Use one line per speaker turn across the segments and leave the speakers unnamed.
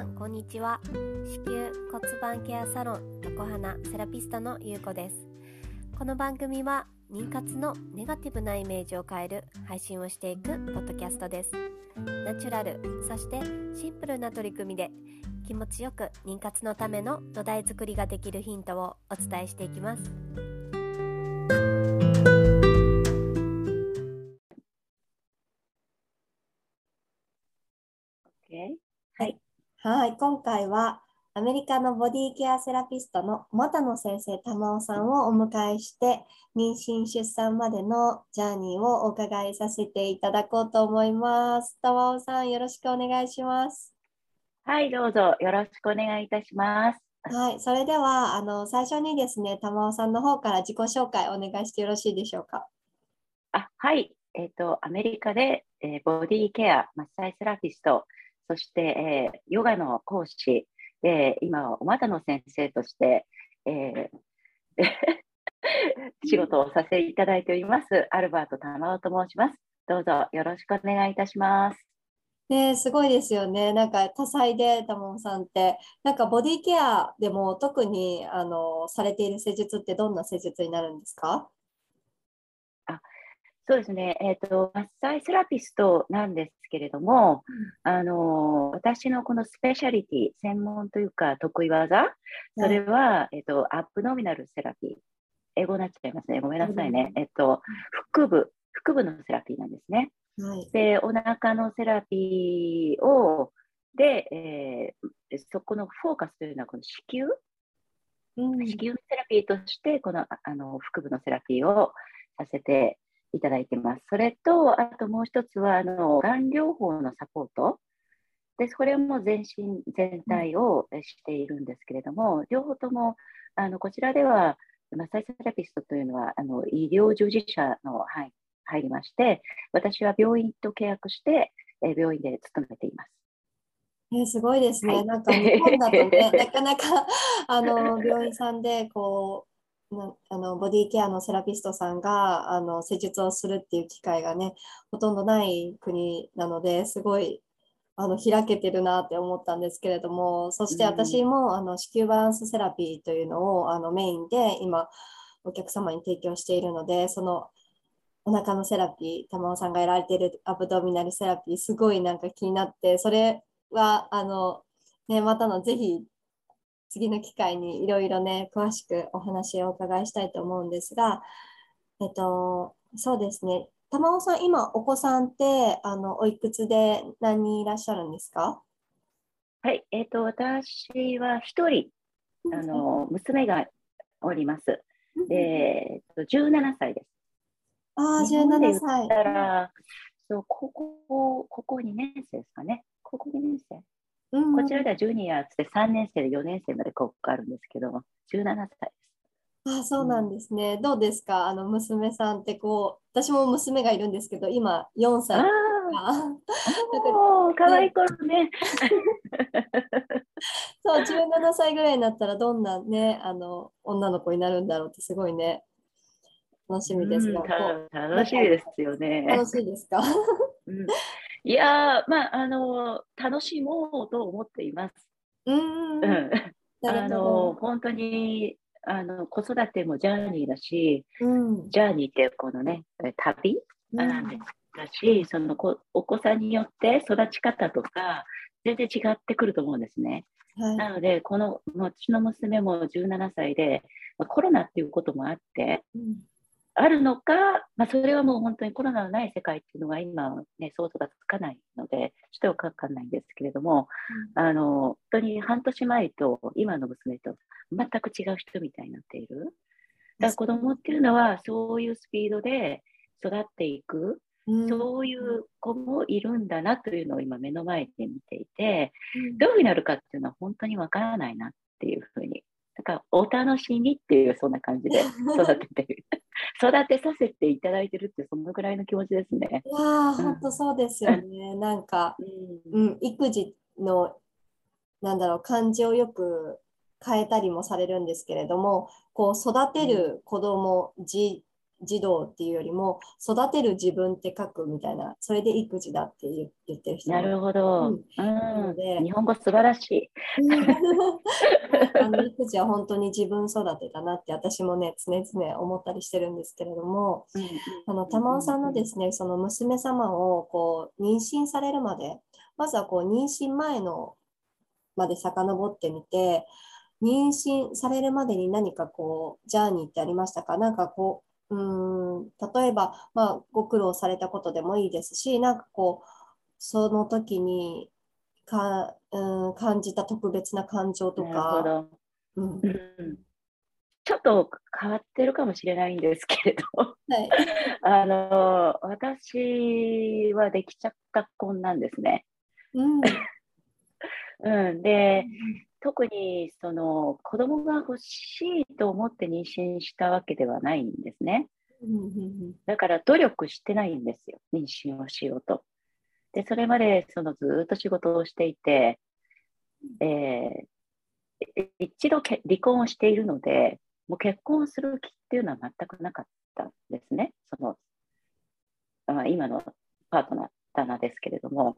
さんこんにちは。子宮骨盤ケアサロン横花セラピストのゆうこです。この番組は妊活のネガティブなイメージを変える配信をしていくポッドキャストです。ナチュラルそしてシンプルな取り組みで気持ちよく妊活のための土台作りができるヒントをお伝えしていきます。はい、今回はアメリカのボディケアセラピストの又野先生玉緒さんをお迎えして妊娠出産までのジャーニーをお伺いさせていただこうと思います。玉緒さんよろしくお願いします。
はい、どうぞよろしくお願いいたします。
はい、それではあの最初にですね玉緒さんの方から自己紹介お願いしてよろしいでしょうか。
あはい、えっ、ー、とアメリカで、えー、ボディケアマッサージセラピストそして、えー、ヨガの講師で、今、おまたの先生として、えー、仕事をさせていただいております、アルバート玉緒と申します。どうぞよろしくお願いいたします。
ね、すごいですよね。なんか多彩で、玉緒さんって。なんかボディケアでも特にあのされている施術ってどんな施術になるんですか？
そうですね、えーと、マッサージセラピストなんですけれども、うん、あの私のこのスペシャリティ、専門というか得意技、それは、えーと、アップノミナルセラピー。英語になっちゃいますね。ごめんなさいね。えっと、腹部、腹部のセラピーなんですね。はい、で、お腹のセラピーを、で、えー、そこのフォーカスというのは、この子宮、うん、子宮のセラピーとして、このあの腹部のセラピーをさせていただいてます。それと、あともう一つは、あの、がん療法のサポート。で、これも全身全体をしているんですけれども、両方とも、あの、こちらでは、マッサージセラピストというのは、あの、医療従事者の範囲入りまして、私は病院と契約して、え病院で勤めています。
えすごいですね。はい、なんか日本だとね、なかなかあの病院さんでこうあのボディケアのセラピストさんがあの施術をするっていう機会がねほとんどない国なのですごいあの開けてるなって思ったんですけれどもそして私も、うん、あの子宮バランスセラピーというのをあのメインで今お客様に提供しているのでそのお腹のセラピー玉尾さんがやられているアブドミナルセラピーすごいなんか気になってそれはあのねまたのぜひ次の機会にいろいろね、詳しくお話をお伺いしたいと思うんですが、えっと、そうですね。玉尾さん、今、お子さんって、あの、おいくつで何人いらっしゃるんですか？
はい、えっ、と、私は一人、あの、娘がおります。で、17歳です。
ああ、17歳。た
ら、そう、高校、高校2年生ですかね。高校2年生。うん、こちらではジュニアって3年生で4年生まで国家あるんですけど、17歳です。
あそうなんですね。うん、どうですか？あの娘さんってこう、私も娘がいるんですけど、今4歳
おかわいい頃ね。
そう、17歳ぐらいになったらどんなね、あの女の子になるんだろうってすごいね、楽しみですが。
楽しいですよね。
楽しいですか、
うんいやまあ、あの、楽しもうと思っています。うん。あの、本当に、あの、子育てもジャーニーだし、うん、ジャーニーってこのね、旅？なん。ですだし、そのこお子さんによって育ち方とか、全然違ってくると思うんですね。はい、なので、この、私の娘も17歳で、コロナっていうこともあって、うん、あるのか、まあ、それはもう本当にコロナのない世界っていうのが今、ね、想像がつかないので、ちょっとわかんないんですけれども、うん、あの本当に半年前と今の娘と全く違う人みたいになっている。だから子供っていうのはそういうスピードで育っていく、うん、そういう子もいるんだなというのを今目の前で見ていて、うん、どういうふうになるかっていうのは本当にわからないなっていうふうにだからお楽しみっていうそんな感じで育ててる育てさせていただいてるってそのぐらいの気持ちですね。
いや本当そうですよね。なんか、うん、うん、育児のなんだろう感じをよく変えたりもされるんですけれどもこう育てる子供、じ児童っていうよりも育てる自分って書くみたいなそれで育児だって言ってる人
なるほど、うん、うん。で日本語素晴らしい。
あの育児は本当に自分育てだなって私もね常々思ったりしてるんですけれども、うん、あの玉尾さんのですねその娘様をこう妊娠されるまでまずはこう妊娠前のまで遡ってみて妊娠されるまでに何かこうジャーニーってありましたか？なんかこううん例えば、まあ、ご苦労されたことでもいいですし、なんかこう、その時にか、うん、感じた特別な感情とか。
うん、ちょっと変わってるかもしれないんですけれど、はい、あの私はできちゃった婚なんですね。うん、うん、で、特にその子供が欲しいと思って妊娠したわけではないんですね。だから努力してないんですよ、妊娠をしようと。で、それまでそのずっと仕事をしていて、えー、一度離婚をしているので、もう結婚する気っていうのは全くなかったんですね。そのあ今のパートナー、旦那ですけれども。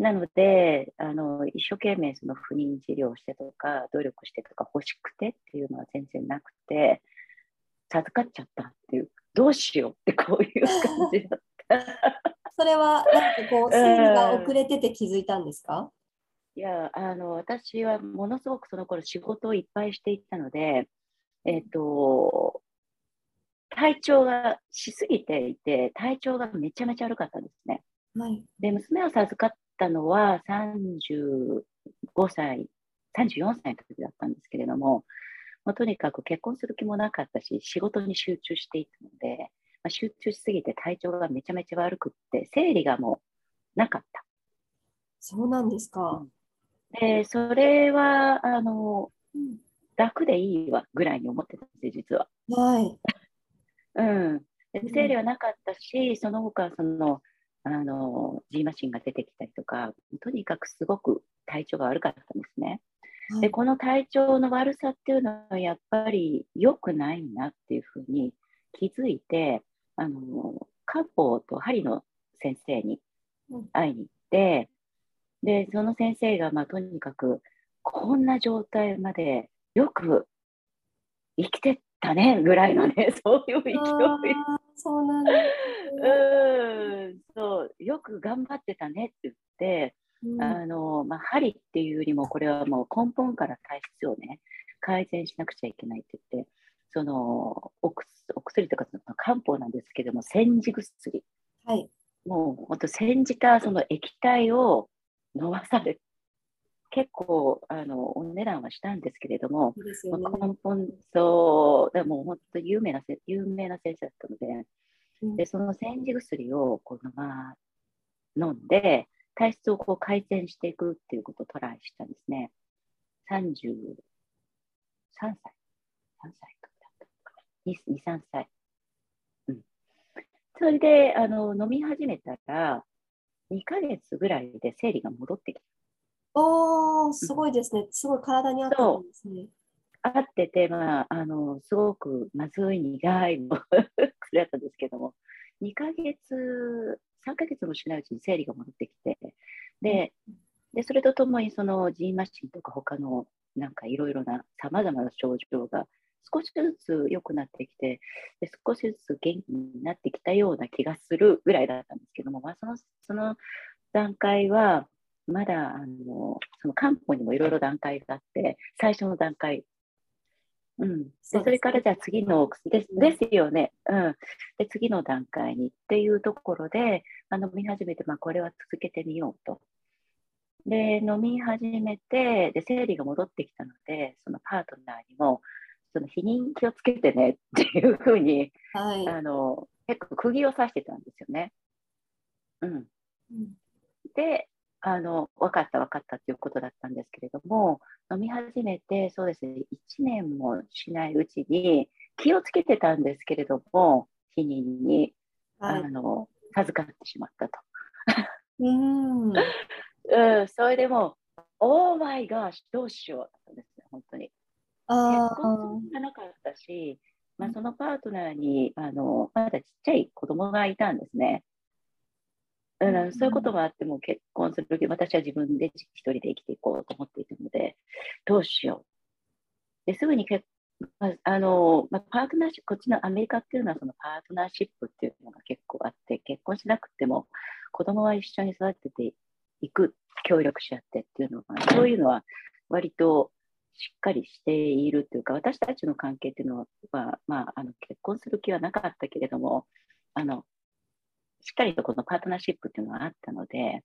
なので、あの一生懸命その不妊治療してとか、努力してとか欲しくてっていうのは全然なくて、授かっちゃったっていう、どうしようってこういう感じだった。
それはなんかこう、生理が遅れてて気づいたんですか、
いや、あの、私はものすごくその頃仕事をいっぱいしていたので、えっ、ー、と、体調がしすぎていて、体調がめちゃめちゃ悪かったんですね。はい、で、娘を授かったのは35歳、34歳の時だったんですけれども、まあ、とにかく結婚する気もなかったし、仕事に集中していたので、まあ、集中しすぎて体調がめちゃめちゃ悪くって、生理がもうなかった。
そうなんですか。
で、それは、あの、うん、楽でいいわぐらいに思ってたんですよ、実は。はい。うん。で生理はなかったし、その他、その、あの、G マシンが出てきたりとか、とにかくすごく体調が悪かったんですね。はい、で、この体調の悪さっていうのはやっぱり良くないなっていうふうに気づいて、あの、漢方と針の先生に会いに行って、うん、で、その先生が、まあ、とにかく、こんな状態までよく生きてたねぐらいのね、そういう勢い。そうなんです、ね、うんそう、よく頑張ってたねって言って、うん、あのまあ、針っていうよりも、これはもう根本から体質をね、改善しなくちゃいけないって言って、そのお薬とか漢方なんですけども、煎じ薬。はい、もう本当、煎じたその液体を飲まされ結構あのお値段はしたんですけれども、ね、根本そうでも本当有名な有名な先生だったのでうん、でその煎じ薬をこう、まあ、飲んで体質をこう改善していくっていうことをトライしたんですね。33歳 ?3 歳とかだったかな ?2、3歳。うん。それであの飲み始めたら2ヶ月ぐらいで生理が戻ってきた。
おー、すごいですね。すごい体に合ってるんですね。
合ってて、まあ、あの、すごくまずい苦い薬 だったんですけども、2ヶ月、3ヶ月もしないうちに生理が戻ってきて、で、でそれとともにそのジーマシンとか他のなんかいろいろなさまざまな症状が少しずつ良くなってきてで少しずつ元気になってきたような気がするぐらいだったんですけども、まあ、そのその段階はまだあのその漢方にもいろいろ段階があって、最初の段階。うん、でそれからじゃあ次のですですよね、うん、で次の段階にっていうところであの飲み始めて、まあ、これは続けてみようと。で飲み始めてで生理が戻ってきたのでそのパートナーにもその避妊気をつけてねっていうふうに、はい、あの結構釘を刺してたんですよね。うん、うん、であの分かった分かったということだったんですけれども飲み始めてそうですね1年もしないうちに気をつけてたんですけれども避妊に、はい、あの授かってしまったと。うん うん、それでもオーマイガーどうしようだったんですね本当に。結婚がなかったしまあ、そのパートナーにあのまだちっちゃい子供がいたんですね。うん、そういうこともあっても結婚する時私は自分で一人で生きていこうと思っていたのでどうしよう。ですぐに結まあのまあ、パートナーシップこっちのアメリカっていうのはそのパートナーシップっていうのが結構あって結婚しなくても子供は一緒に育てていく協力し合ってっていうのがそういうのは割としっかりしているというか、私たちの関係っていうのは、まあ、あの結婚する気はなかったけれども、あのしっかりとこのパートナーシップっていうのはあったので、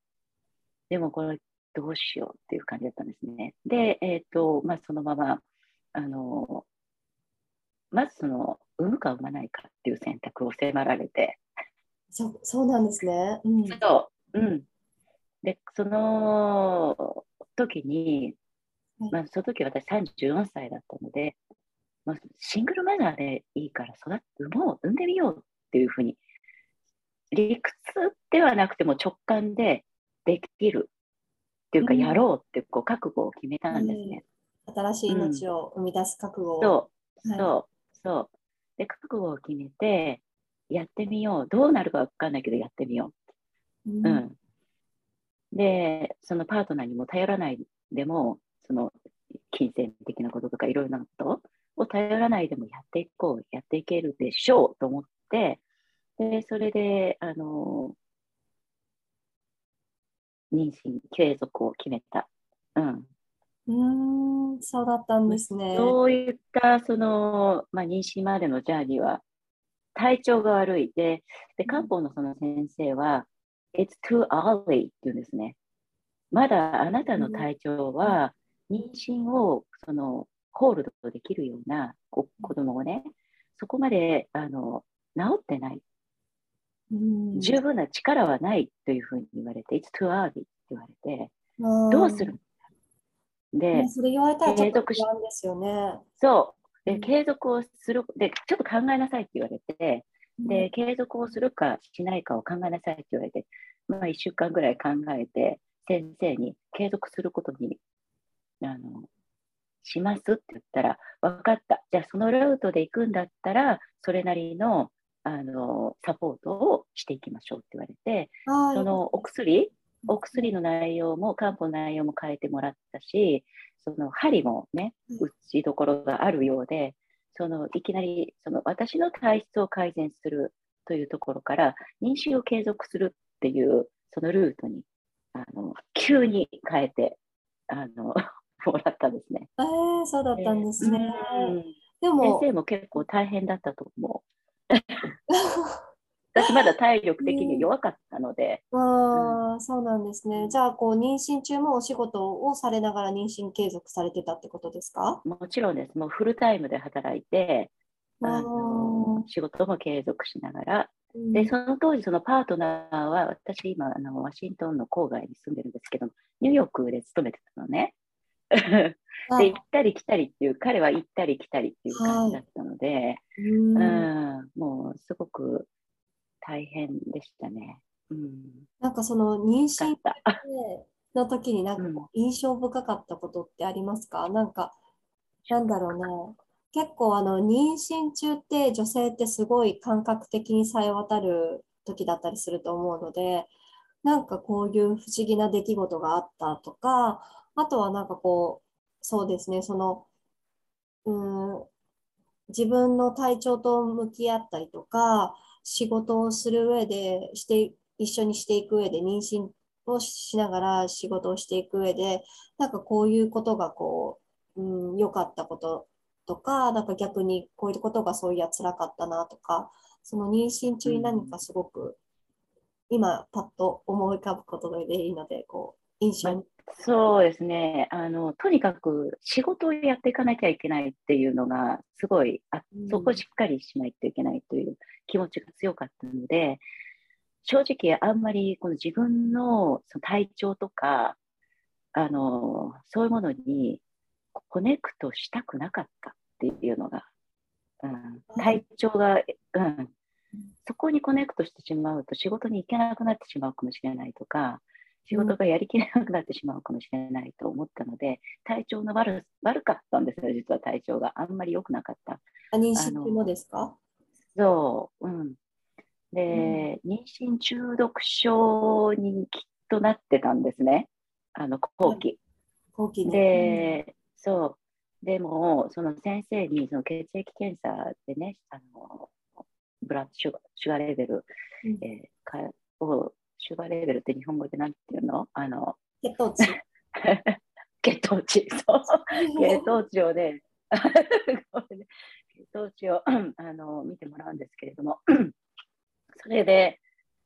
でもこれどうしようっていう感じだったんですね。で、えっ、ー、と、まあ、そのまま、あの、まずその、産むか産まないかっていう選択を迫られて。
そそうなんですね。
うん、そう。うん。で、その時に、まあ、その時私34歳だったので、まあ、シングルマザーでいいから育て、産もう、産んでみようっていうふうに、理屈ではなくても直感でできるっていうか、やろうってこう覚悟を決めたんですね。
うん、新しい命を生み出す覚悟を。
そう、そう、そう。で、覚悟を決めて、やってみよう。どうなるかわかんないけど、やってみよう。うん、うん。で、そのパートナーにも頼らないでも、その金銭的なこととかいろいろなことを頼らないでもやっていこう、やっていけるでしょうと思って、で、それで、あの、妊娠継続を決めた。
うん。うん、そうだったんですね。
そういった、その、まあ、妊娠までのジャーニーは、体調が悪いで、で、漢方のその先生は、It's too early って言うんですね。まだあなたの体調は、妊娠をそのホールドできるような子供をね、そこまであの治ってない、うん、十分な力はないというふうに言われて、It's too early って言われて、どうする
で、それ言われたら継続しですよね。
そう。で、継続をする、で、ちょっと考えなさいって言われて、で、継続をするかしないかを考えなさいって言われて、まあ、1週間ぐらい考えて、先生に継続することにあの、しますって言ったら、分かった。じゃあそのルートで行くんだったら、それなりのあのサポートをしていきましょうって言われて、そのお薬、お薬の内容も、漢方の内容も変えてもらったし、その針もね、打ちどころがあるようで、そのいきなりその私の体質を改善するというところから、妊娠を継続するっていうそのルートにあの急に変えてあの もらったんですね。
えー、そうだったんですね。
うん、でも先生も結構大変だったと思う。私まだ体力的に弱かったので。
うん、ああ、そうなんですね。じゃあ、こう、妊娠中もお仕事をされながら妊娠継続されてたってことですか？
もちろんです。もうフルタイムで働いて、あの仕事も継続しながら、で、その当時、そのパートナーは、私今、あの、ワシントンの郊外に住んでるんですけど、ニューヨークで勤めてたのね。で行ったり来たりっていう彼は行ったり来たりっていう感じだったので、はい、うんもうすごく大変でしたね。うん、
なんかその妊娠の時になんか印象深かったことってありますか、うん、なんかなんだろうな結構あの妊娠中って女性ってすごい感覚的にさえ渡る時だったりすると思うのでなんかこういう不思議な出来事があったとかあとはなんかこう、そうですね、その、うん、自分の体調と向き合ったりとか、仕事をする上で、して、一緒にしていく上で、妊娠をしながら仕事をしていく上で、なんかこういうことがこう、うん、良かったこととか、なんか逆にこういうことがそういや辛かったなとか、その妊娠中に何かすごく、今パッと思い浮かぶことでいいので、こう、印象に
そうですね。あの、とにかく仕事をやっていかなきゃいけないっていうのが、すごいあ、そこをしっかりしないといけないという気持ちが強かったので、正直、あんまりこの自分のその体調とかあの、そういうものにコネクトしたくなかったっていうのが、うん、体調が、うん、そこにコネクトしてしまうと仕事に行けなくなってしまうかもしれないとか、仕事がやりきれなくなってしまうかもしれないと思ったので、体調の悪悪かったんですよ、実は体調が。あんまり良くなかった。
あ妊娠中のですか？
そう、うん。で、うん、妊娠中毒症にきっとなってたんですね。あの、後期。
後期
で、うん、そう。でも、その先生にその血液検査でね、あのブラッドシュガーシュガーレベル、うん、えー、かをシュガーレベルって日本語でなんていうの？あの
血糖値。
血糖値、そう。血糖値をね、血糖値を あの見てもらうんですけれども、それで、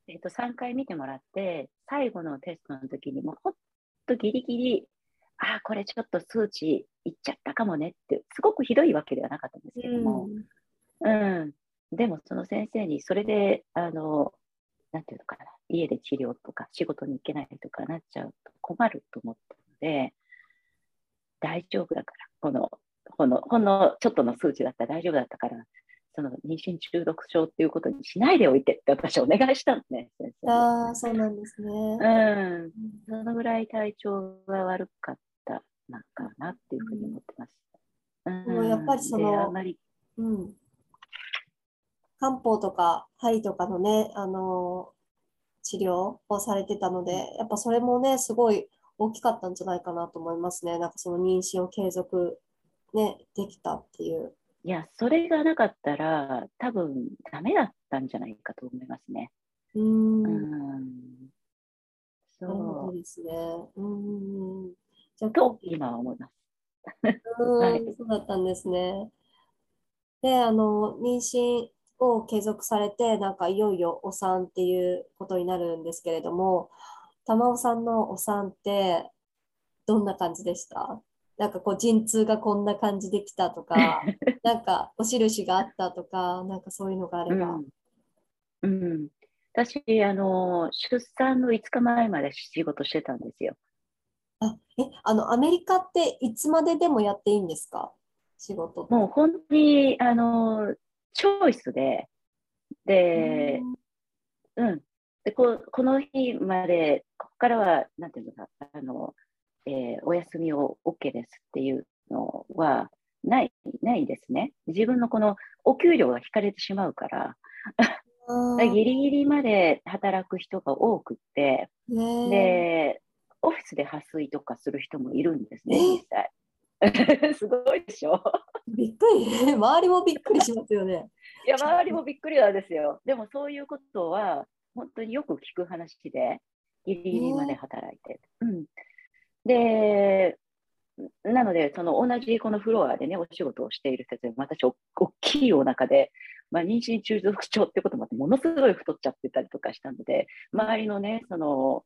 えーと、3回見てもらって、最後のテストの時にもほんとギリギリ、ああ、これちょっと数値いっちゃったかもねって、すごくひどいわけではなかったんですけども、うん、うん、でもその先生にそれで、あの、なんていうのかな、家で治療とか仕事に行けないとかなっちゃうと困ると思ったので、大丈夫だから、この、ほんの、ほんのちょっとの数値だったら大丈夫だったから、その妊娠中毒症っていうことにしないでおいてって私お願いしたんですね、先生。
ああ、そうなんですね。
うん。そのぐらい体調が悪かったなんかなっていうふうに思ってます。
うん、もうやっぱりその、あまり、うん。漢方とか肺とかのね、あの治療をされてたので、やっぱそれもね、すごい大きかったんじゃないかなと思いますね。なんかその妊娠を継続、ね、できたっていう。
いや、それがなかったら、多分ダメだったんじゃないかと思いますね。
うん。
そ
うですね。うん。
じゃと、今は思います。
はい、そうだったんですね。で、あの、妊娠を継続されて、なんかいよいよお産っていうことになるんですけれども、玉尾さんのお産ってどんな感じでした？なんかこう陣痛がこんな感じできたとか、なんかお印があったとか、なんかそういうのがあれば。
うん、うん、私、あの、出産の5日前まで仕事してたんですよ。
あ、え、あの、アメリカっていつまででもやっていいんですか？仕事
もう本当に、あの、チョイスで、で、うん。でここの日まで、ここからは、なんていうのか、あの、えー、お休みを OK ですっていうのはない、ないですね。自分のこのお給料が引かれてしまうから、ギリギリまで働く人が多くって、で、オフィスで破水とかする人もいるんですね、実際。すごいでしょ
びっくり。周りもびっくりしますよね。
いや、周りもびっくりなんですよ。でもそういうことは、本当によく聞く話で、ギリギリまで働いて。うん、で、なので、その同じこのフロアでね、お仕事をしている人たち、私、大きいお腹で、まあ、妊娠中毒症ってこともあって、ものすごい太っちゃってたりとかしたので、周りのね、その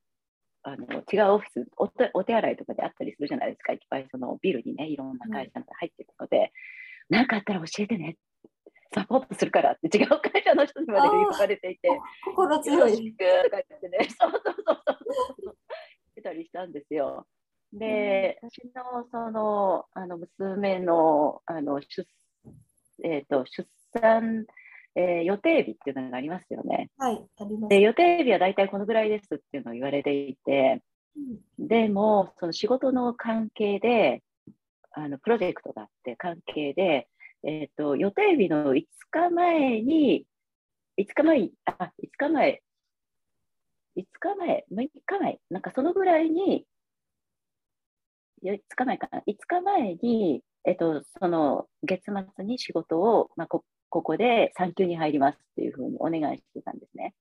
あの違うオフィスお手、お手洗いとかであったりするじゃないですか、いっぱいそのビルにね、いろんな会社が入ってるので、何、うん、かあったら教えてね、サポートするからって違う会社の人にまで言われていて、
心強い。
とか言ってね、そうそうそうそう、ってたりしたんですよ。で、うん、私のそのあの娘のあの出,、えーと、出産えー、予定日っていうのがありますよね。
はい、あります。
で予定日は大体このぐらいですっていうのを言われていて、うん、でも、その仕事の関係で、あのプロジェクトがあって関係で、えっ、ー、と、予定日の5日前に、5日前、あ、5日前、5日前、6日前、なんかそのぐらいに、5日前かな、5日前に、えっ、ー、と、その月末に仕事を、まあ、こここで産休に入りますっていうふうにお願いしてたんですね。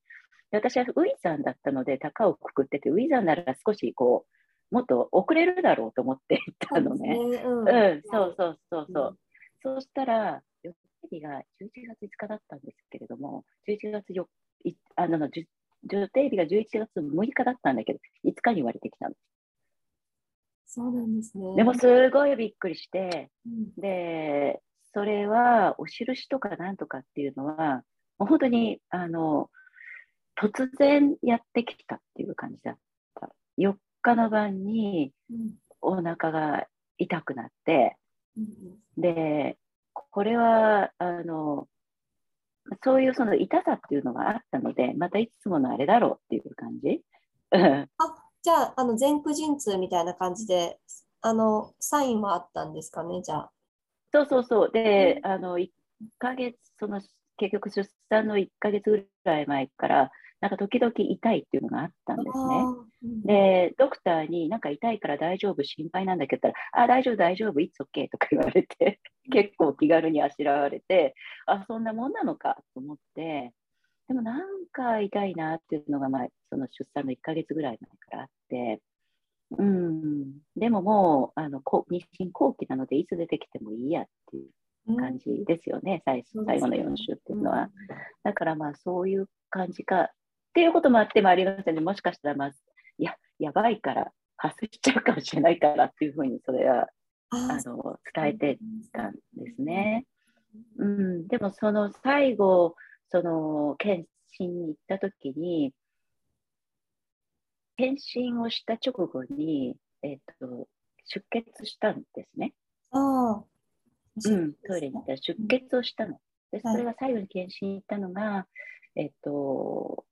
で私はウィザンだったので、高をくくってて、ウィザンなら少しこう、もっと遅れるだろうと思って行ったのね。うねうん、うん、そうそうそうそう。うん、そうしたら、予定日が11月5日だったんですけれども、11月4日、あの、予定日が11月6日だったんだけど、5日に言われてきたの。
そうなんですね。
でもすごいびっくりして、うん、で、それはお印とかなんとかっていうのは、もう本当にあの突然やってきたっていう感じだった。4日の晩にお腹が痛くなって、うん、で、これはあのそういうその痛さっていうのがあったので、またいつものあれだろうっていう感じ。
あじゃあ、あの前駆陣痛みたいな感じで、あのサインはあったんですかね、じゃあ。
そうそうそう。で、うん、あの、1ヶ月、その結局出産の1ヶ月ぐらい前から、なんか時々痛いっていうのがあったんですね。で、ドクターになんか痛いから大丈夫、心配なんだけどあ、大丈夫、大丈夫、いつ OK とか言われて、結構気軽にあしらわれて、あ、そんなもんなのかと思って、でもなんか痛いなっていうのが、まあ、その出産の1ヶ月ぐらい前からあって、うん、でももうあの妊娠後期なので、いつ出てきてもいいやっていう感じですよね、うん、最最後の4週っていうのは。だからまあそういう感じかっていうこともあってもありませんね。もしかしたら、まず、いや、やばいから、発生しちゃうかもしれないからっていうふうに、それは、あの、伝えてたんですね。うん、でも、その最後、その、検診に行った時に、検診をした直後に、えっ、と、出血したんですね。
ああ。
うん、トイレに行ったら出血をしたの。で、それが最後に検診行ったのが、えっ、と、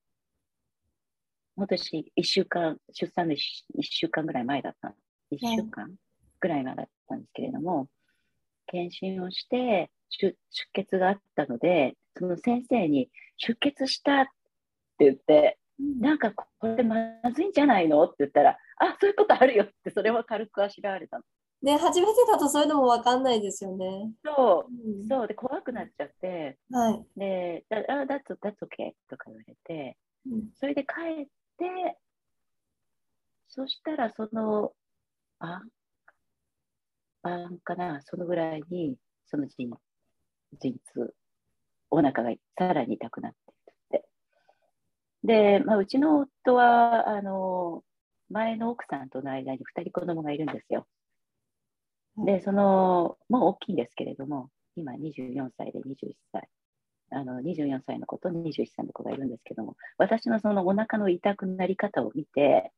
私、1週間、出産の 1, 週間ぐらい前だった。1週間ぐらい前だったんですけれども、検診をして出血があったので、その先生に出血したって言って、なんかこれまずいんじゃないの？って言ったら、あ、そういうことあるよって、それは軽くあしらわれたの。
ね、初めてだとそういうのも分かんないですよね。
そう、うん、そう。で怖くなっちゃって、
はい、
で、あ、that's, that's okay とか言われて、うん、それで帰っで、そしたらその晩、晩かな、そのぐらいに、その陣陣痛、お腹がさらに痛くなって。で、まあ、うちの夫は、あの、前の奥さんとの間に2人子供がいるんですよ。で、その、もう大きいんですけれども、今24歳で21歳。あの24歳の子と21歳の子がいるんですけども、私のそのお腹の痛くなり方を見て、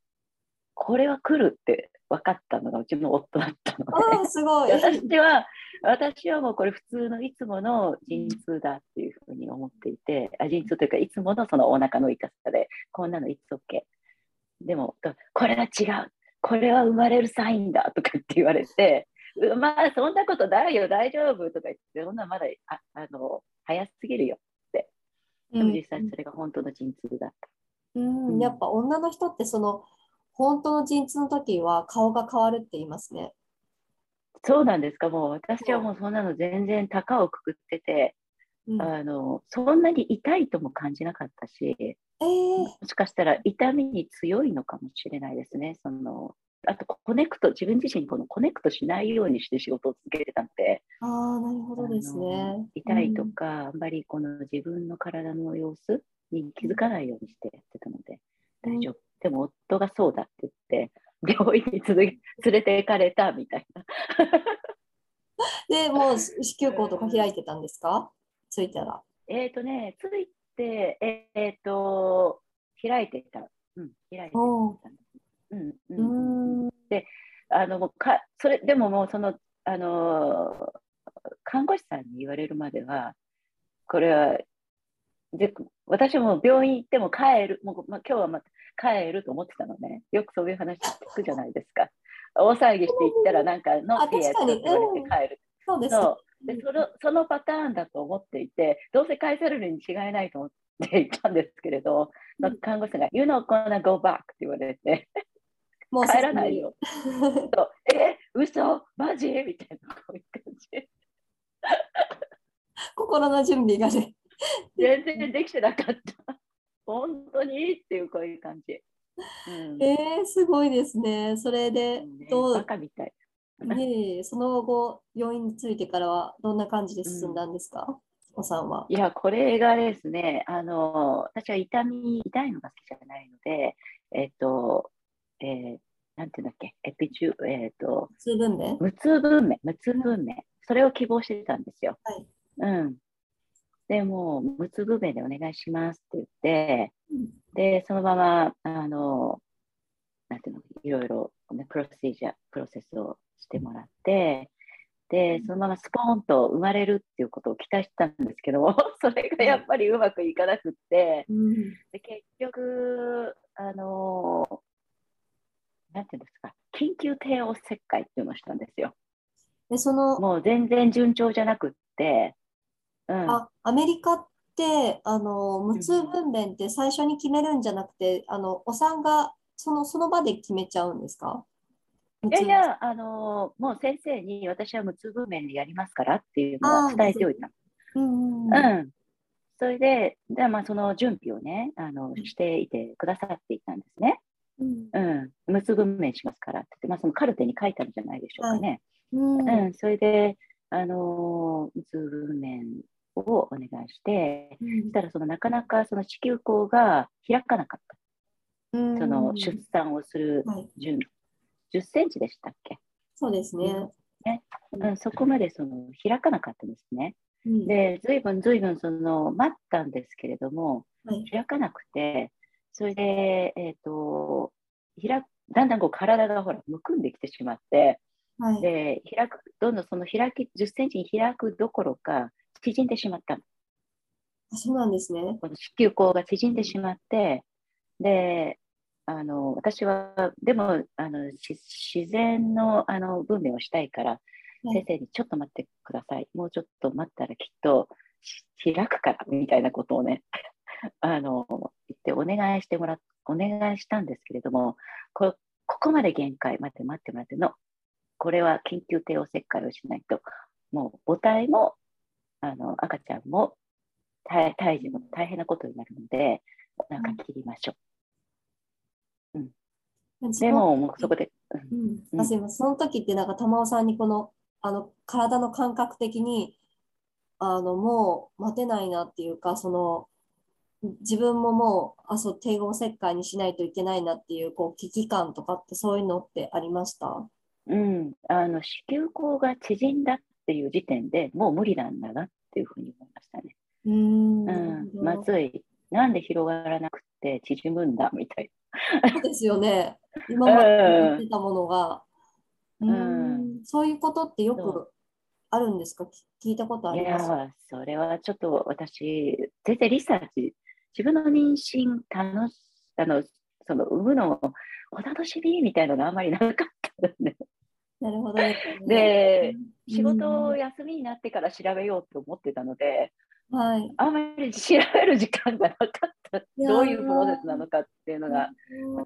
これは来るって分かったのがうちの夫だったので、
すごい
私は、私はもうこれ普通のいつもの陣痛だっていうふうに思っていて、あ陣痛というかいつものそのお腹の痛さで、こんなのいつ OK。でも、これは違う。これは生まれるサインだとかって言われて、まあそんなことないよ、大丈夫とか言って、そんなまだああの早すぎるよって。でも実際それが本当の陣痛だった。
うん、うん、やっぱ女の人ってその本当の陣痛の時は顔が変わるって言いますね。
そうなんですか、もう私はもうそんなの全然高をくくってて、うん、あのそんなに痛いとも感じなかったし、
えー、も
しかしたら痛みに強いのかもしれないですね、そのあとコネクト、自分自身このコネクトしないようにして仕事を続けてたので、
ああ、なるほどですね。
痛いとか、うん、あんまりこの自分の体の様子に気づかないようにしてやってたので、大丈夫。でも夫がそうだって言って、病院に連れて行かれたみたいな。
で、もう子宮口とか開いてたんですか？ついたら。
えっ、ー、とね、ついて、えっ、ー、と、開いてた。うん、開いてたうんうん、であのかそれでももうそのあの看護師さんに言われるまではこれはで私も病院行っても帰るもう、まあ、今日はまた帰ると思ってたのね。よくそういう話聞くじゃないですか。大騒ぎして行ったらなんか「ノーピエ」って言われて帰る。
そう。です
でそのそのパターンだと思っていてどうせ返されるに違いないと思っていたんですけれど、うん、看護師が「You know gonna go back」って言われてもう帰らないよ。そう。え嘘？マジ？みたいなこういう感じ。
心の準備がね。
全然できてなかった。本当にっていうこういう感じ。
うん、えー、すごいですね。それで、
どう？
ねその後、要因についてからはどんな感じで進んだんですか、うん、おさんは。
いや、これがですね、あの私は痛み、痛いのが好きじゃないので、えっと、えー、なんていうんだっけ、エピチュ、えっ、ー、と、無
痛分娩？
無痛分娩、無痛分娩。それを希望してたんですよ。
はい。
うん。でもう、無痛分娩でお願いしますって言って、うん、で、そのまま、あの、なんていうの、いろいろ、ね、プロシージャー、プロセスをしてもらって、で、そのままスポーンと生まれるっていうことを期待してたんですけども、それがやっぱりうまくいかなくって、うん、で結局、あのなんていうんですか、緊急帝王切開っていうのをしたんですよ。
でその
もう全然順調じゃなくって、
うん、あアメリカってあの無痛分娩って最初に決めるんじゃなくて、あのお産がそのその場で決めちゃうんですか？
いやいや、あのもう先生に私は無痛分娩でやりますからっていうのは伝えておいた。うん、うん、それで、でまあ、その準備をねあの、していてくださっていたんですね。うん、うん、無痛分娩しますからってって、まあ、そのカルテに書いてあるじゃないでしょうかね。はい、うん、うん、それで、あの無痛分娩をお願いして、うん、そしたらそのなかなかその子宮口が開かなかった。その出産をする準備、はい、10センチでしたっけ？
そうですね。
ね。うん、そこまでその開かなかったんですね。うん、で、ずいぶんずいぶんその待ったんですけれども、はい、開かなくて、それで、えっ、ー、と、開だんだんこう体がほら、むくんできてしまって、はい、で、開く、どんどんその開き、10センチに開くどころか、縮んでしまった
あそうなんですね。
この子宮口が縮んでしまって、で、あの私は、でもあの自然のあの分娩をしたいから、先生にちょっと待ってください、もうちょっと待ったらきっと開くからみたいなことをね、あの言ってお願いしてもらお願いしたんですけれども、こここまで限界、待って待って待っての、これは緊急帝王切開をしないと、もう母体もあの赤ちゃんも胎児も大変なことになるので、お腹切りましょう。でも、もうそこで。
うん、あすいません、その時ってなんか玉尾さんにこのあの体の感覚的にあのもう待てないなっていうかその自分ももうあそう帝王切開にしないといけないなっていうこう危機感とかってそういうのってありました？
うん、あの子宮口が縮んだっていう時点でもう無理なんだなっていうふうに思いましたね。うん、うん、まずい。なんで広がらなくて縮むんだみたい
な。そうですよね。今まで言ってたものが。うん、そういうことってよくあるんですか？聞いたことあります？いや、
それはちょっと私、全然リサーチ、自分の妊娠楽し、あの、その産むのお楽しみみたいなのがあんまりなかったですね。
なるほど、ね、
で、仕事休みになってから調べようと思ってたので、はい、あんまり調べる時間がなかった。どういうプロセスなのかっていうのが、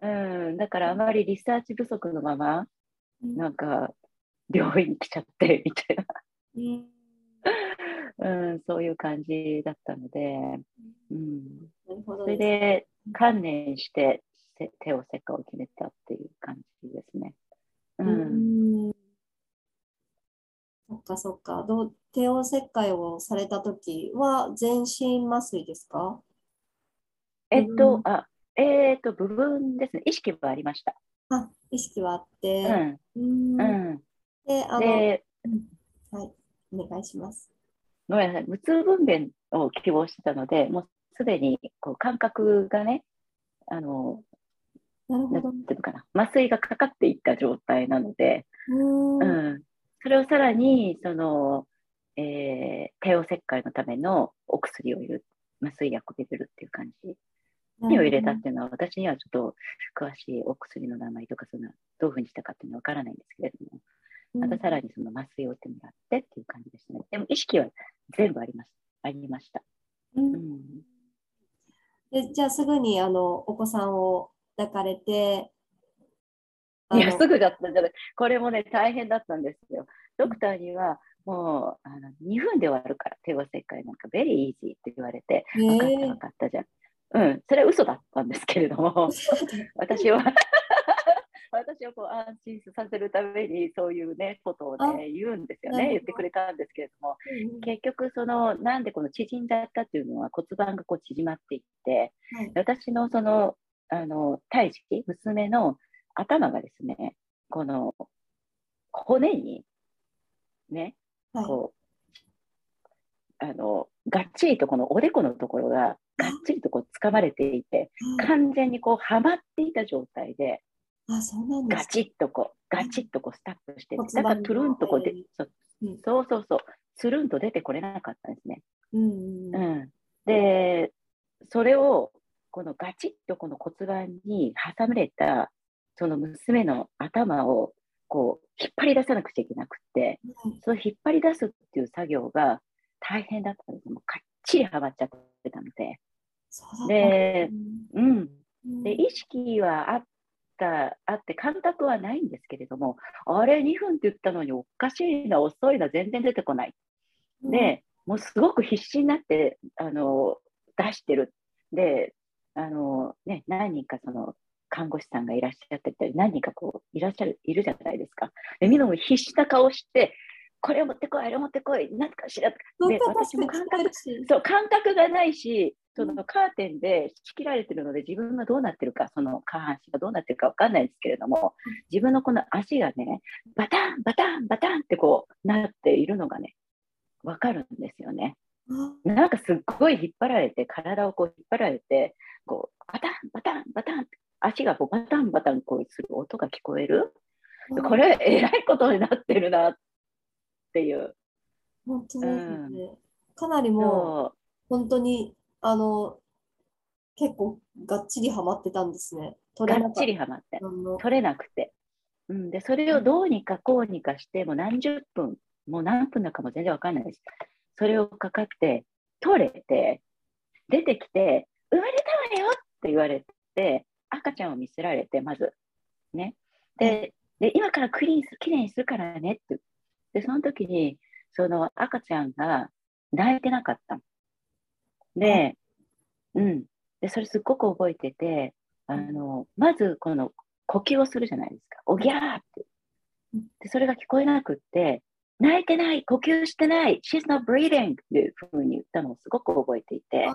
うん、だからあまりリサーチ不足のまま、なんか病院に来ちゃってみたいな、うん、そういう感じだったので、うん、それで観念して手をせっかを決めたっていう感じですね。うん、
そっかそっか。どう帝王切開をされた時は全身麻酔ですか？
えっと、あ、えっと、部分ですね。意識はありました。
あ、意識はあって。うん。うん。で、あの、ではい、お願いします。
ごめんなさい。無痛分娩を希望してたので、もうすでにこう感覚がね、あの、なるほど。ていうかな、麻酔がかかっていった状態なので、うん、それをさらに、その、えー、帝王切開のためのお薬を入れる、麻酔薬を入れるっていう感じ何を入れたっていうのは、私にはちょっと詳しいお薬の名前とか、そのどういうふうにしたかっていうのは分からないんですけれども、またさらにその麻酔を打ってもらってっていう感じですね。でも意識は全部あります。ありました。うん、
でじゃあすぐにあのお子さんを抱かれて、
いや、すぐだったんじゃない。これもね、大変だったんですよ。ドクターには、もうあの2分で終わるから、帝王切開なんか、ベリーイージーって言われて、分かった分かったじゃん。うん、それは嘘だったんですけれども、私は 私をこう安心させるためにそういうねことをね言うんですよね。言ってくれたんですけれども、うん、結局そのなんでこの縮んだったっていうのは骨盤がこう縮まっていって、はい、私のそのあの胎児娘の頭がですねこの骨にね、はい、こうあのがっちりとこのおでこのところががっちりとこう掴まれていて、完全にこうはまっていた状態で、
あそうなん
ガチッとこう、ガチッとこうスタッフして、だからトゥルンとこうで、そうそうそう、つるんと出てこれなかったんですね。うん、うん、で、それをこのガチッとこの骨盤に挟まれたその娘の頭をこう引っ張り出さなくちゃいけなくて、うん、その引っ張り出すっていう作業が大変だったんです。もうかっちりはまっちゃってたので。で、うん。で、意識はあった、あって、感覚はないんですけれども、あれ、2分って言ったのにおかしいな、遅いな、全然出てこない。で、もうすごく必死になって、あの、出してる。で、あの、ね、何人かその、看護師さんがいらっしゃってたり、何人かこう、いらっしゃる、いるじゃないですか。で、みんなも必死な顔して、これを持ってこい、あれを持ってこい、なんかしらで、私も感覚、そう、感覚がないし、そのカーテンで仕切られてるので、自分がどうなってるか、その下半身がどうなってるか分かんないですけれども、自分のこの足がね、バタン、バタン、バタンってこうなっているのがね、分かるんですよね。なんかすっごい引っ張られて、体をこう引っ張られて、こうバタン、バタン、バタンって、足がこうバタンバタンこうする音が聞こえる？これ、えらいことになってるなっていう。
本当ですね。うん、かなりもう、本当に、あの、結構がっちりはまってたんですね。
取れがっちりはまって。取れなくて。うん、で、それをどうにかこうにかして、もう何十分、もう何分だかも全然わかんないです。それをかかって、取れて、出てきて、生まれたわよって言われて、赤ちゃんを見せられて、まず。ね。で、で今からクリーンきれいにするからねって。で、その時に、その赤ちゃんが泣いてなかった。で、うん。で、それすっごく覚えてて、あの、まずこの呼吸をするじゃないですか。おぎゃーって。で、それが聞こえなくって、泣いてない、呼吸してない、she's not breathing っていうふうに言ったのをすごく覚えていて、
あ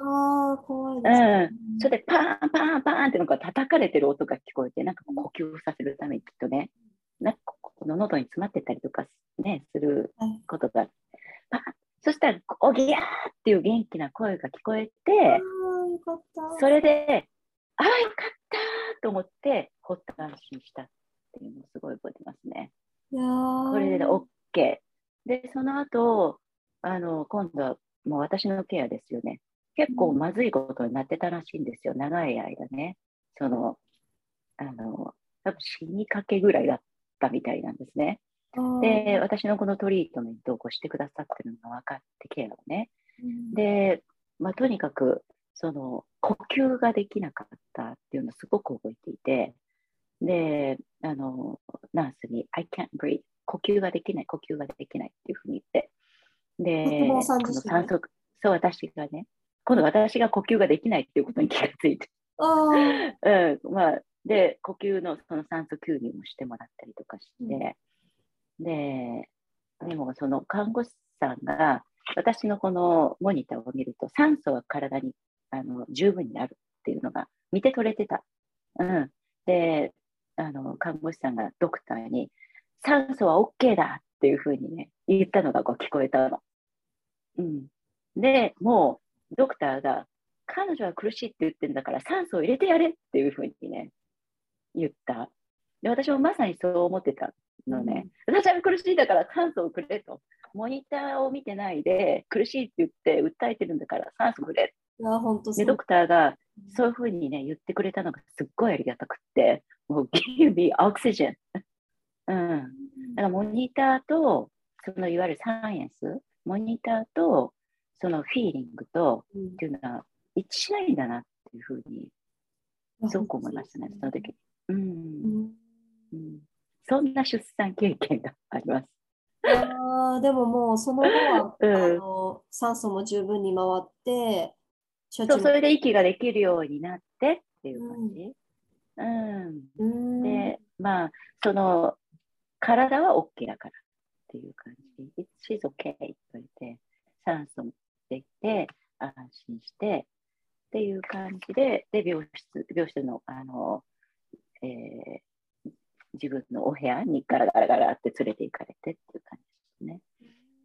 あ、怖いです、ね、
うん。それでパーンパーンパーンってなんか叩かれてる音が聞こえて、なんか呼吸させるためにきっとね、なんかこの喉に詰まってたりとかね、することが、はい、そしたら、おぎゃーっていう元気な声が聞こえて、それで、ああ、よかったと思って、ほっと安心したっていうのをすごい覚えてますね。これで OK。で、その後、あの、今度はもう私のケアですよね。結構まずいことになってたらしいんですよ、長い間ね。その、あの、多分死にかけぐらいだったみたいなんですね。で、私のこのトリートメントをこうしてくださってるのが分かって、ケアをね。うん、で、まあ、とにかく、その、呼吸ができなかったっていうのをすごく覚えていて、で、あの、ナースに、I can't breathe 呼吸ができない、呼吸ができないっていうふうに言って、で、酸素、そう、私がね、今度私が呼吸ができないっていうことに気がついて、うんまあ、で、呼吸のその酸素吸入もしてもらったりとかして、うん、で、でもその看護師さんが、私のこのモニターを見ると、酸素は体にあの十分にあるっていうのが見て取れてた。うん、であの、看護師さんがドクターに、酸素は OK だっていうふうにね、言ったのがこう聞こえたの。うん、で、もうドクターが、彼女は苦しいって言ってんだから酸素を入れてやれっていうふうにね、言った。で、私もまさにそう思ってたのね。うん、私は苦しいだから酸素をくれと。モニターを見てないで、苦しいって言って訴えてるんだから酸素くれ。
いや本当
で、ドクターがそういうふうにね、言ってくれたのがすっごいありがたくって、もう give me oxygen うん。だからモニターと、そのいわゆるサイエンス、モニターと、そのフィーリングと、っていうのは一致しないんだなっていうふうに、すごく思いましたね、その時。うん。うん、そんな出産経験があります。
あでももうその後は、うん、あの酸素も十分に回って
そうそれで息ができるようになってっていう感じ。うん、うん、でまあその体は OK だからっていう感じで、It's okay と言って、酸素もできて、安心してっていう感じで、で、病室、病室の、あの、えー、自分のお部屋にガラガラガラって連れて行かれてっていう感じですね。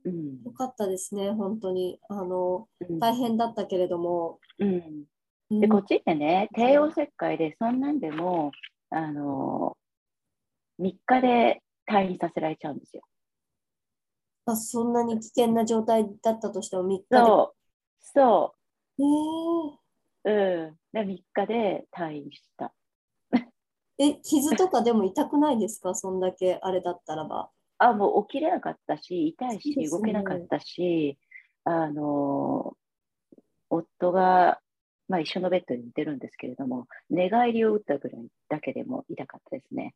うん、よかったですね、本当に。あの、うん、大変だったけれども。
うん。で、こっちってね、帝王切開で、そんなんでも、あの、3日で退院させられちゃうんですよ。
あそんなに危険な状態だったとしても3日で？
そう。そ
う。
えー、うん。で、3日で退院した。
え、傷とかでも痛くないですか？そんだけあれだったらば。
あ、もう起きれなかったし、痛いし、動けなかったし、あの、夫が、まあ、一緒のベッドに寝てるんですけれども、寝返りを打ったぐらいだけでも痛かったですね。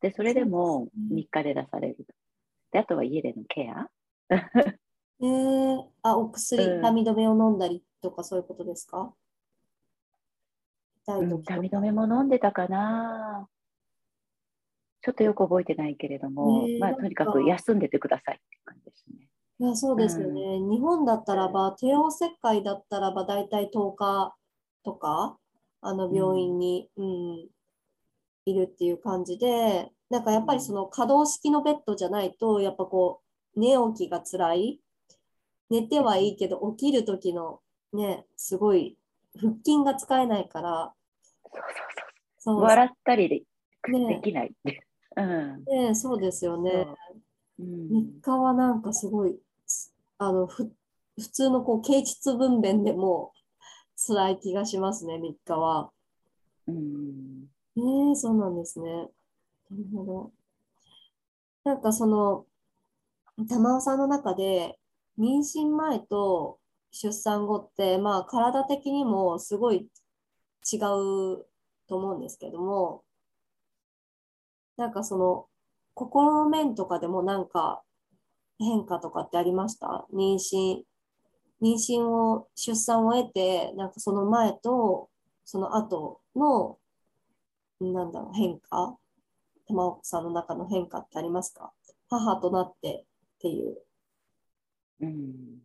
で、それでも3日で出される。で、あとは家でのケア。
えー、あ、お薬、痛み止めを飲んだりとかそういうことですか？
痛い時、痛み止めも飲んでたかな。ちょっとよく覚えてないけれども、まあ、とにかく休んでてくださいって感じですね。
いや、そうですよね。うん、日本だったらば、帝王切開だったらば、大体10日とか、あの病院に、うん、うん、いるっていう感じで、なんかやっぱりその可動式のベッドじゃないと、やっぱこう、寝起きが辛い。寝てはいいけど、起きる時のね、すごい、腹筋が使えないから。
そうそうそう。笑ったりで,、できない。ね
うん、ねそうですよね。う、うん、3日はなんかすごい、あのふ普通のこう経腟分娩でも辛い気がしますね、3日は。うん、えー、そうなんですね。なるほど。なんかその、玉尾さんの中で、妊娠前と出産後って、まあ体的にもすごい違うと思うんですけども、なんかその、心の面とかでもなんか変化とかってありました？妊娠、妊娠を、出産を得て、なんかその前とその後の、なんだろう、変化？玉岡さんの中の変化ってありますか？母となってっていう。うん。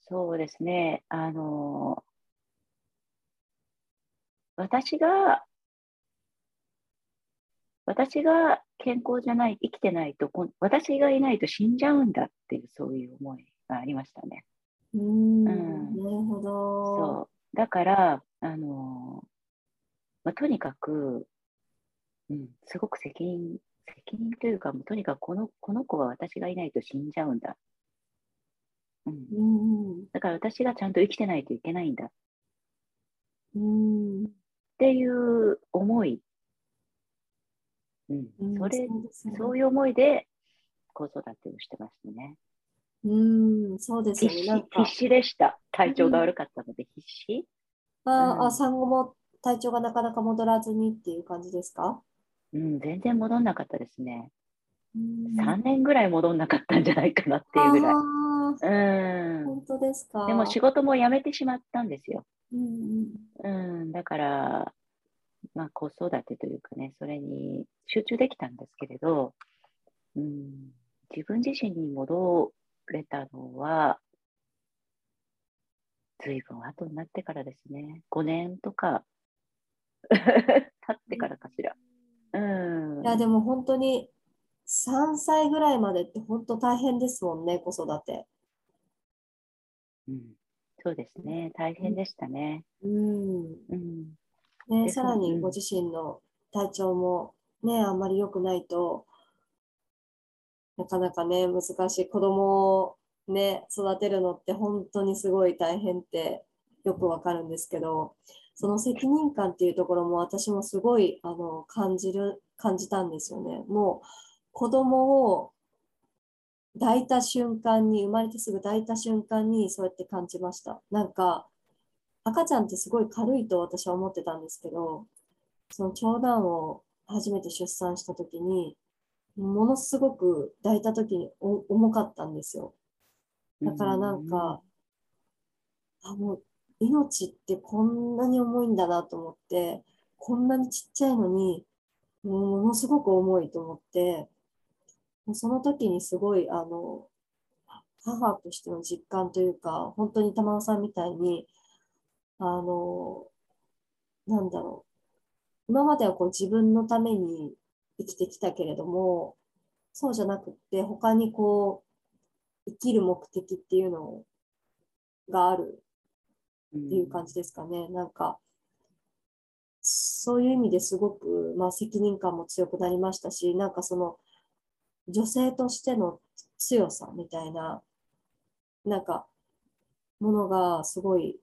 そうですね。あの、私が、私が健康じゃない、生きてないと、私がいないと死んじゃうんだっていう、そういう思いがありましたね。うん、なるほど。そう。だから、あの、まあ、とにかく、うん、すごく責任、責任というか、もうとにかくこのこの子は私がいないと死んじゃうんだ。うん、うんだから私がちゃんと生きてないといけないんだ。うんっていう思い、うん、それ、うんそね、そういう思いで子育てをしてましたね。
うん、そうですね。
必死必死でした。体調が悪かったので必死？
うん、あ、あ、産後も体調がなかなか戻らずにっていう感じですか？
うん、全然戻んなかったですね。3年ぐらい戻んなかったんじゃないかなっていうぐらい。
うん、本当ですか？
でも仕事も辞めてしまったんですよ。うん、うん、だから、まあ、子育てというかね、それに集中できたんですけれど、うん、自分自身に戻れたのは、ずいぶん後になってからですね。5年とか経ってからかしら。
うん。いや、でも本当に3歳ぐらいまでって本当大変ですもんね、子育て。
うん、そうですね、大変でしたね。うん。
うん、ね、さらにご自身の体調もね、あんまり良くないと、なかなかね、難しい。子供をね、育てるのって本当にすごい大変ってよくわかるんですけど、その責任感っていうところも私もすごいあの感じる、感じたんですよね。もう子供を抱いた瞬間に、生まれてすぐ抱いた瞬間にそうやって感じました。なんか、赤ちゃんってすごい軽いと私は思ってたんですけど、その長男を初めて出産した時に、ものすごく抱いた時に重かったんですよ。だからなんか、あ、もう命ってこんなに重いんだなと思って、こんなにちっちゃいのに、ものすごく重いと思って、その時にすごい、あの、母としての実感というか、本当に玉尾さんみたいに、あの、なんだろう。今まではこう自分のために生きてきたけれども、そうじゃなくって、他にこう、生きる目的っていうのがあるっていう感じですかね。なんか、そういう意味ですごく、まあ、責任感も強くなりましたし、なんかその、女性としての強さみたいな、なんか、ものがすごい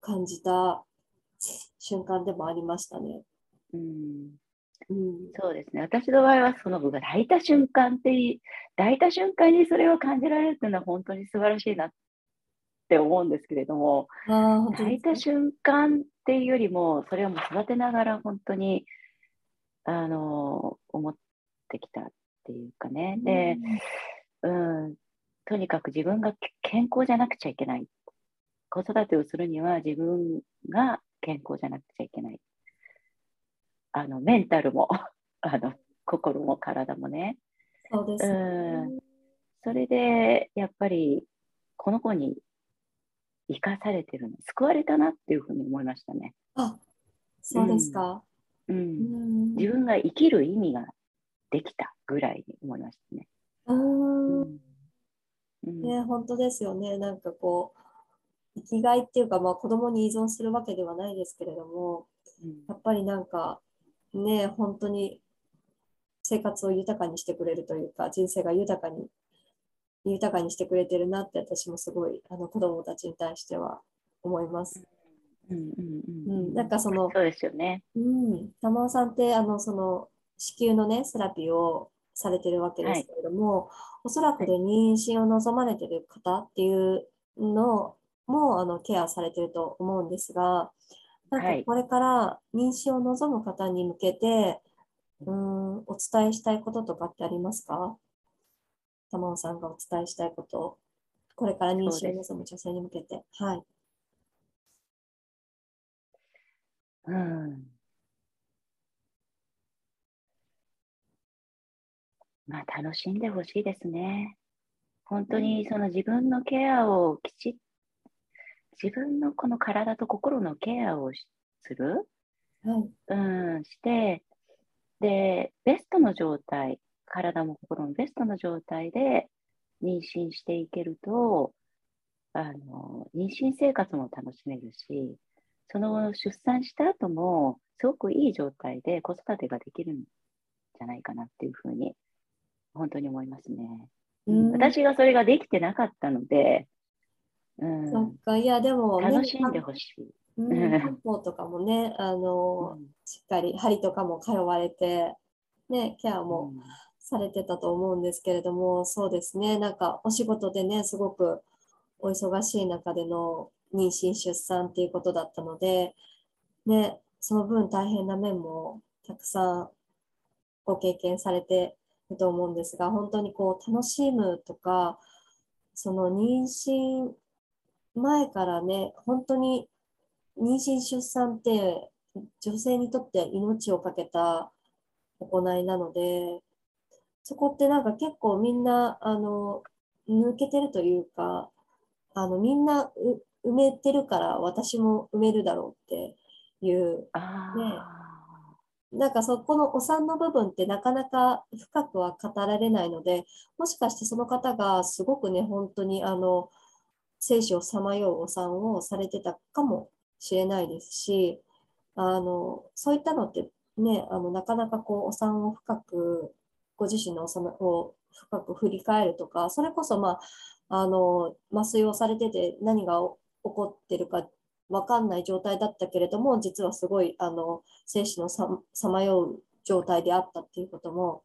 感じた瞬間でもありましたね。
うん、うん、そうですね。私の場合は、その抱いた瞬間って、抱いた瞬間にそれを感じられるっていうのは本当に素晴らしいなって思うんですけれども、抱いた瞬間っていうよりも、それをも育てながら本当に、あの、思ってきたっていうかね。で、うん、とにかく自分が健康じゃなくちゃいけない。子育てをするには自分が健康じゃなくちゃいけない。あのメンタルも あの心も体もね。
そうです、ね、うん。
それでやっぱりこの子に生かされてるの救われたなっていうふうに思いましたね。
あそうですか、
うん、うん、自分が生きる意味ができたぐらいに思いましたね。
うん、うん、ね本当ですよね。なんかこう生きがいっていうか、まあ、子供に依存するわけではないですけれども、うん、やっぱりなんかね本当に生活を豊かにしてくれるというか人生が豊かに豊かにしてくれてるなって私もすごいあの子供たちに対しては思います。
うんうんうん、
なんかその
そうですよね。
うん、玉尾さんってあのその子宮のねセラピーをされてるわけですけれども、はい、おそらくで妊娠を望まれてる方っていうのもあのケアされてると思うんですが、なんかこれから妊娠を望む方に向けて、うん、お伝えしたいこととかってありますか？玉尾さんがお伝えしたいこと、これから妊娠を望む女性に向けて。はい。
うん。まあ、楽しんでほしいですね。本当にその自分のケアをきちっ自分のこの体と心のケアをする、
はい、
うん、して、で、ベストの状態、体も心もベストの状態で妊娠していけると、あの、妊娠生活も楽しめるし、その出産した後も、すごくいい状態で子育てができるんじゃないかなっていうふうに、本当に思いますね。うん、私がそれができてなかったので、
うん、か、いや、でも、
ね、楽しんでほしい。
うん、漢方とかもね、あの、うん、しっかり針とかも通われて、ね、ケアもされてたと思うんですけれども、そうですね、なんかお仕事でね、すごくお忙しい中での妊娠、出産っていうことだったので、ね、その分大変な面もたくさんご経験されてると思うんですが、本当にこう楽しむとか、その妊娠前からね、本当に妊娠・出産って女性にとって命を懸けた行いなので、そこってなんか結構みんなあの抜けてるというか、あのみんな埋めてるから私も埋めるだろうっていう、ね、なんかそこのお産の部分ってなかなか深くは語られないので、もしかしてその方がすごくね、本当にあの生死をさまようお産をされてたかもしれないですし、あのそういったのってね、あのなかなかこうお産を深く、ご自身のお産を深く振り返るとか、それこそ、まあ、あの麻酔をされてて何が起こってるか分かんない状態だったけれども、実はすごいあの生死のさまよう状態であったっていうことも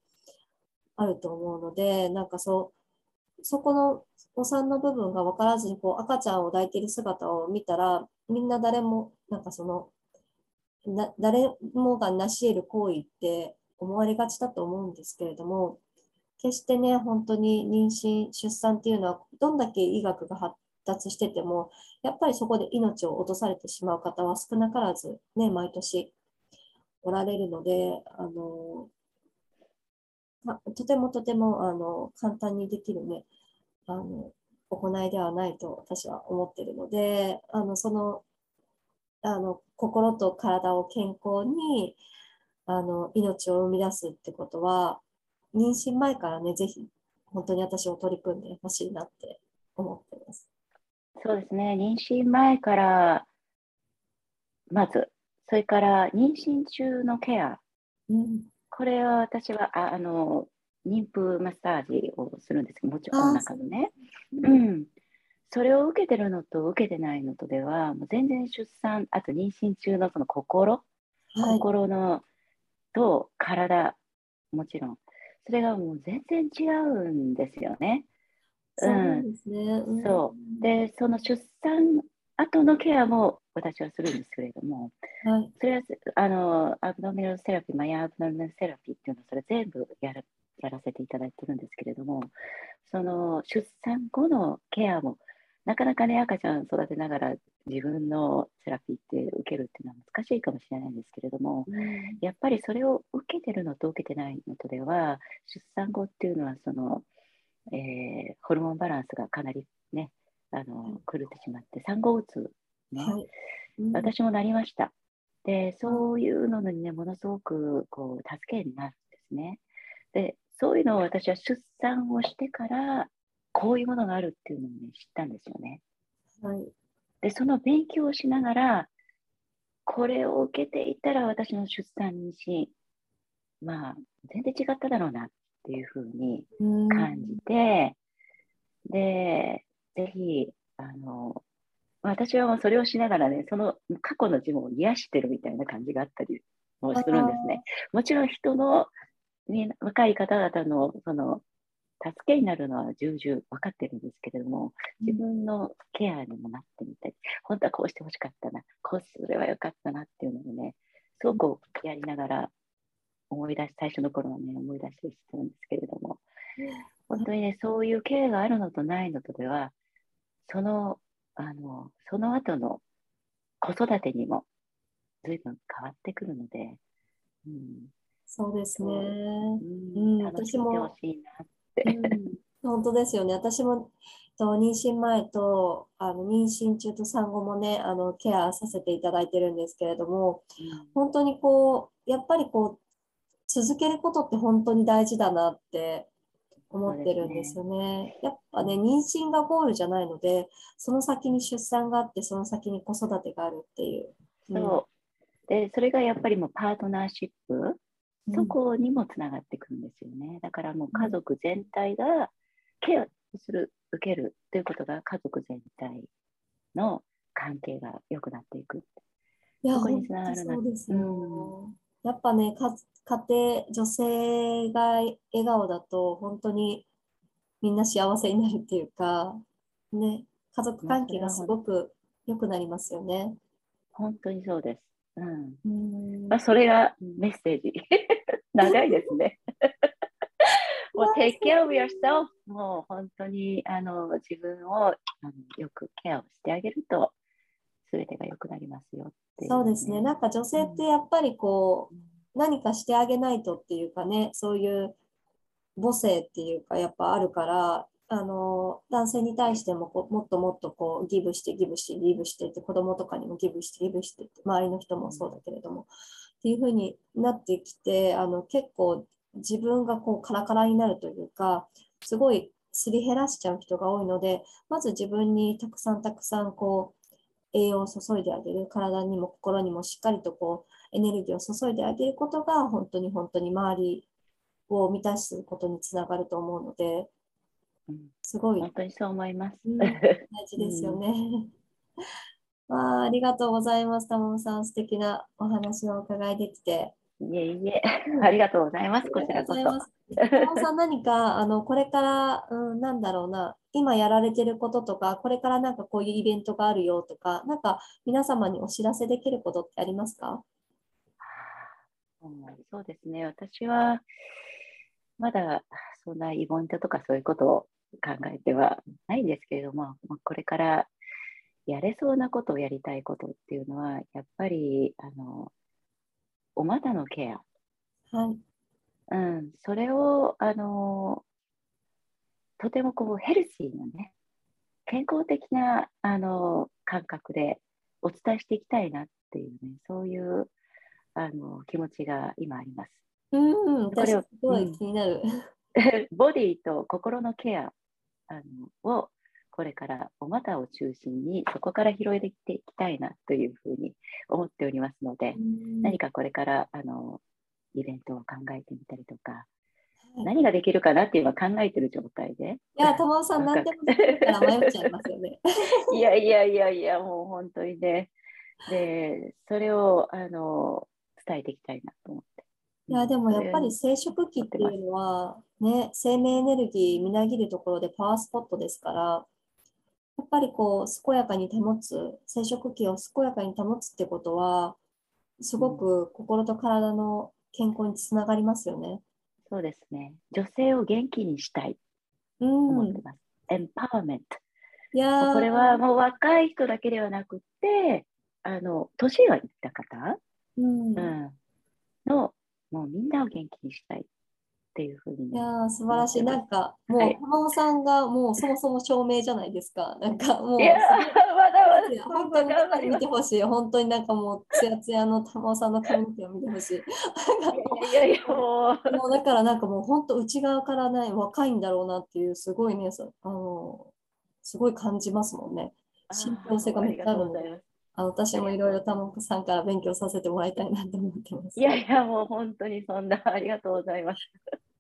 あると思うので、なんかそう、そこのお産の部分が分からずにこう赤ちゃんを抱いている姿を見たら、みんな誰も、なんかその、な誰もが成し得る行為って思われがちだと思うんですけれども、決してね、本当に妊娠、出産っていうのは、どんだけ医学が発達してても、やっぱりそこで命を落とされてしまう方は少なからず、ね、毎年おられるので、あのとてもとてもあの簡単にできるね、あの行いではないと私は思っているのであのそのあの心と体を健康にあの命を生み出すってことは妊娠前からねぜひ本当に私を取り組んでほしいなって思ってます。
そうですね。妊娠前からまずそれから妊娠中のケア、
うん、
これは私はああの妊婦マッサージをするんですけど、もちろんお腹のね。うん。それを受けてるのと受けてないのとでは、もう全然出産、あと妊娠中のその心、はい、心のと体、もちろん、それがもう全然違うんですよね。
そうですね。
うん、そう。で、その出産後のケアも私はするんですけれども、はい、それはあのアブドミナルセラピー、マイアブドミナルセラピーっていうのはそれ全部やるやらせていただいてるんですけれども、その出産後のケアもなかなかね、赤ちゃん育てながら自分のセラピーって受けるっていうのは難しいかもしれないんですけれども、うん、やっぱりそれを受けてるのと受けてないのとでは、出産後っていうのはその、えー、ホルモンバランスがかなりね、あの狂ってしまって、産後うつ、ね、はいうん、私もなりました。で、そういうのにね、ものすごくこう助けになるんですね。で、そういうのを私は出産をしてから、こういうものがあるっていうのを、ね、知ったんですよね。はい、で、その勉強をしながら、これを受けていたら私の出産妊娠、まあ、全然違っただろうなっていうふうに感じて、で、ぜひ、あの、私はもうそれをしながらね、その過去の自分を癒してるみたいな感じがあったりもするんですね。もちろん人の、ね、若い方々のその助けになるのは重々分かってるんですけれども、自分のケアにもなってみたり、本当はこうしてほしかったな、こうすればよかったなっていうのをね、すごくやりながら思い出し、最初の頃はね、思い出したりしてるんですけれども、本当にね、そういうケアがあるのとないのとでは、その、あの、その後の子育てにも随分変わってくるので、
うん、そうですね。
うん、楽しんでほしいなっ
うん、本当ですよね。私もと妊娠前とあの妊娠中と産後もねあのケアさせていただいてるんですけれども、うん、本当にこうやっぱりこう続けることって本当に大事だなって思ってるんですよね。ねやっぱね妊娠がゴールじゃないのでその先に出産があってその先に子育てがあるっていう。
そうでそれがやっぱりもうパートナーシップそこにもつながってくるんですよね。だからもう家族全体がケアする、受けるということが家族全体の関係が良くなっていく。
いや、そこにつながるそうですよ、うん、やっぱねか、家庭、女性が笑顔だと本当にみんな幸せになるっていうか、ね、家族関係がすごく良くなりますよね。
本当にそうです。うん。まあ、それがメッセージ。長いですね。もう take care of yourself もう本当にあの自分をあのよくケアをしてあげると全てが良くなりますよ
ね、そうですね。なんか女性ってやっぱりこう、うん、何かしてあげないとっていうかね、そういう母性っていうかやっぱあるから、あの男性に対してもこうもっともっとこうギブしてギブしてギブしてって子供とかにもギブしてギブしてって周りの人もそうだけれども、っていうふうになってきてあの結構自分がこうカラカラになるというかすごいすり減らしちゃう人が多いのでまず自分にたくさんたくさんこう栄養を注いであげる体にも心にもしっかりとこうエネルギーを注いであげることが本当に本当に周りを満たすことにつながると思うので、すごい
本当にそう思います、
大事ですよね。あありがとうございます。たもさん、素敵なお話をお伺いできて。
いえいえ、ありがとうございます。こちらこそ。
さん、何かあのこれから、うん、なんだろうな、今やられてることとか、これからなんかこういうイベントがあるよとか、なんか皆様にお知らせできることってありますか？
そうですね、私はまだそんなイベントとかそういうことを考えてはないんですけれども、これからやれそうなことをやりたいことっていうのは、やっぱり、あの、お股のケア。はい。うん、それを、あの、とてもこうヘルシーなね、健康的なあの感覚でお伝えしていきたいなっていうね、そういうあの気持ちが今あります。
うん、これをすごい気になる。
ボディと心のケアあのをこれからお股を中心にそこから広げていきたいなというふうに思っておりますので、何かこれからあのイベントを考えてみたりとか、何ができるかなっていうのは考えてる状態で。
いや、友尾さん、何でもできるから迷っちゃいますよね。い
やいやいやいや、もう本当にね。で、それをあの伝えていきたいなと思って。
いやでもやっぱり生殖器っていうのは、ね、生命エネルギーみなぎるところでパワースポットですから、やっぱりこう健やかに保つ、生殖器を健やかに保つってことは、すごく心と体の健康につながりますよね。
そうですね。女性を元気にしたいと思ってます。エンパワーメント。いやこれはもう若い人だけではなくて、あの年がいった方、うん、うん、のもうみんなを元気にしたいっていうふうに、
いや素晴らしい。なんか、もう、はい、浜尾さんがもうそもそも証明じゃないですか。なんかもう、いやまだまだ本当に見てほしい。本当になんかもう、つやつやの浜尾さんの髪の毛を見てほしい。いやいやもう。もうだからなんかもう本当内側からね、若いんだろうなっていう、すごいね、あの、すごい感じますもんね。信憑性がめっちゃあるので。あ私もいろいろたもさんから勉強させてもらいたいなと思ってます。
いやいや、もう本当にそんな、ありがとうございます。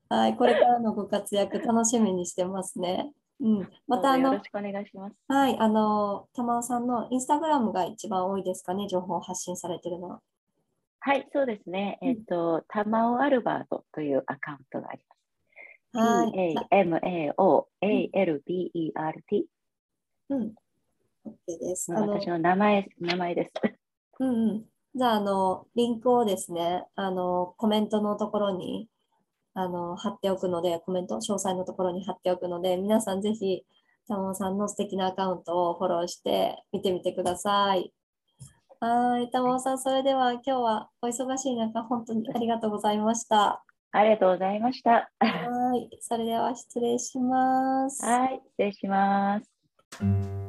はい、これからのご活躍楽しみにしてますね。うん、またあの、
よろしくお願いします。
はい、あの、玉尾さんのインスタグラムが一番多いですかね、情報を発信されてるのは。
はい、そうですね。えっ、ー、と、玉尾アルバートというアカウントがあります。T-A-M-A-O-A-L-B-E-R-T。
うん。OK です。
私の名前、名前です。
うんうん。じゃあ、あの、リンクをですね、あの、コメントのところに、あの、貼っておくので、コメント、詳細のところに貼っておくので、皆さんぜひ、たもさんの素敵なアカウントをフォローして見てみてください。はい、たもさん、それでは今日はお忙しい中、本当にありがとうございました。
ありがとうございました。
はい、それでは失礼します。
はい、失礼します。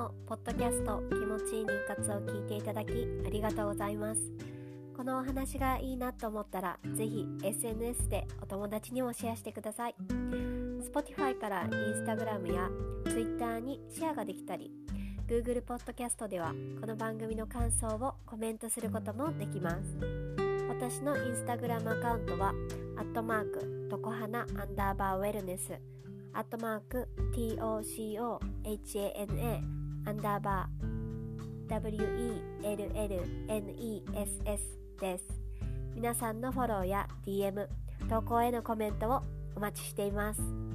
もポッドキャスト気持ちいい妊活を聞いていただきありがとうございます。このお話がいいなと思ったらぜひ SNS でお友達にもシェアしてください。Spotify から Instagram や Twitter にシェアができたり Google ポッドキャストではこの番組の感想をコメントすることもできます。私のインスタグラムアカウントはアットマークとこはなアンダーバーウェルネスアットマーク TOCOHANA アンダーバー WELLNESS です。皆さんのフォローや DM、投稿へのコメントをお待ちしています。